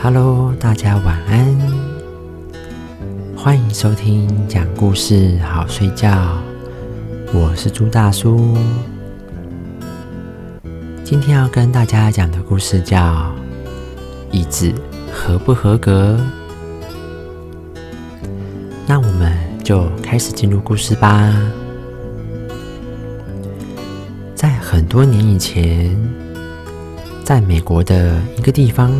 Hello，大家晚安，欢迎收听讲故事好睡觉。我是朱大叔，今天要跟大家讲的故事叫《椅子合不合格》。那我们就开始进入故事吧。在很多年以前，在美国的一个地方。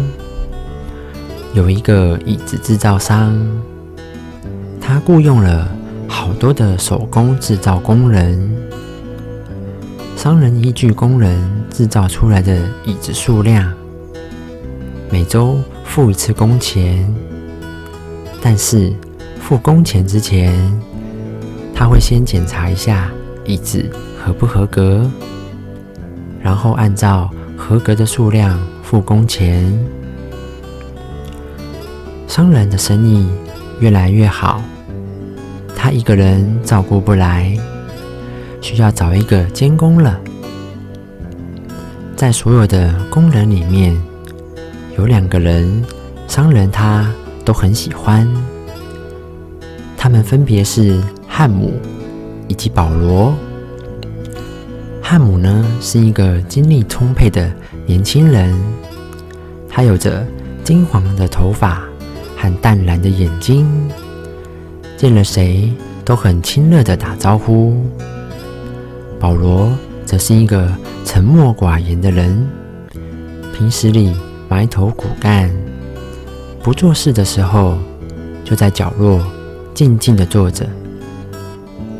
有一个椅子制造商，他雇佣了好多的手工制造工人。商人依据工人制造出来的椅子数量，每周付一次工钱。但是付工钱之前，他会先检查一下椅子合不合格，然后按照合格的数量付工钱。商人的生意越来越好，他一个人照顾不来，需要找一个监工了。在所有的工人里面，有两个人，商人他都很喜欢，他们分别是汉姆以及保罗。汉姆呢是一个精力充沛的年轻人，他有着金黄的头发。和淡蓝的眼睛，见了谁都很亲热的打招呼。保罗则是一个沉默寡言的人，平时里埋头苦干，不做事的时候就在角落静静的坐着，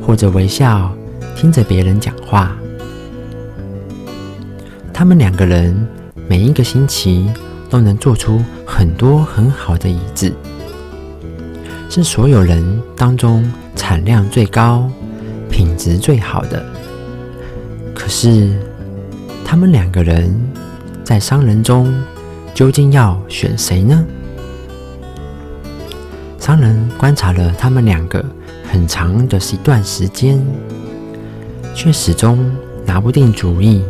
或者微笑听着别人讲话。他们两个人每一个星期。都能做出很多很好的椅子，是所有人当中产量最高、品质最好的。可是，他们两个人在商人中究竟要选谁呢？商人观察了他们两个很长的一段时间，却始终拿不定主意。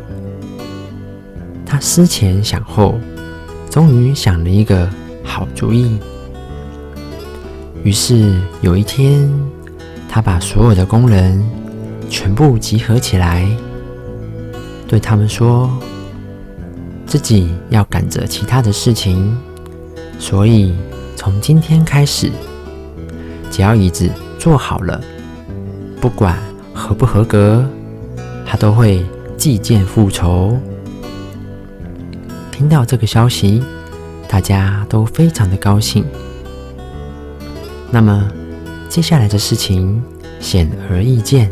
他思前想后。终于想了一个好主意。于是有一天，他把所有的工人全部集合起来，对他们说：“自己要赶着其他的事情，所以从今天开始，只要椅子做好了，不管合不合格，他都会计件复仇。”听到这个消息，大家都非常的高兴。那么，接下来的事情显而易见，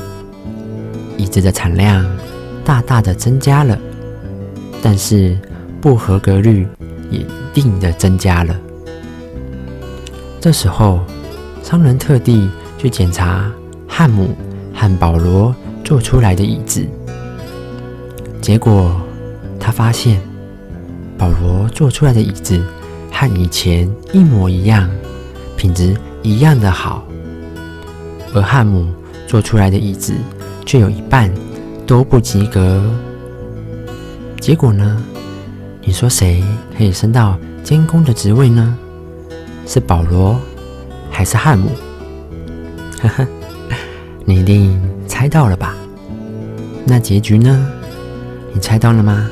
椅子的产量大大的增加了，但是不合格率也一定的增加了。这时候，商人特地去检查汉姆和保罗做出来的椅子，结果他发现。保罗做出来的椅子和以前一模一样，品质一样的好，而汉姆做出来的椅子却有一半都不及格。结果呢？你说谁可以升到监工的职位呢？是保罗还是汉姆？呵呵，你一定猜到了吧？那结局呢？你猜到了吗？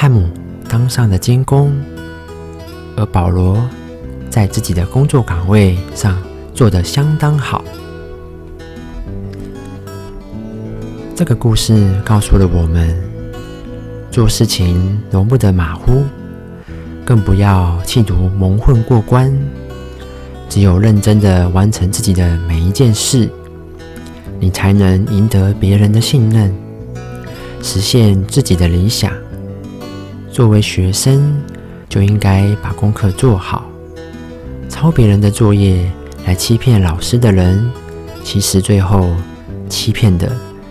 汉姆当上了监工，而保罗在自己的工作岗位上做得相当好。这个故事告诉了我们：做事情容不得马虎，更不要企图蒙混过关。只有认真的完成自己的每一件事，你才能赢得别人的信任，实现自己的理想。作为学生，就应该把功课做好。抄别人的作业来欺骗老师的人，其实最后欺骗的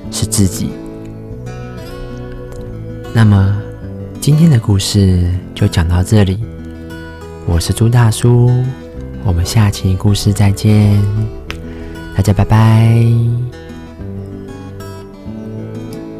是自己。那么，今天的故事就讲到这里。我是朱大叔，我们下期故事再见，大家拜拜。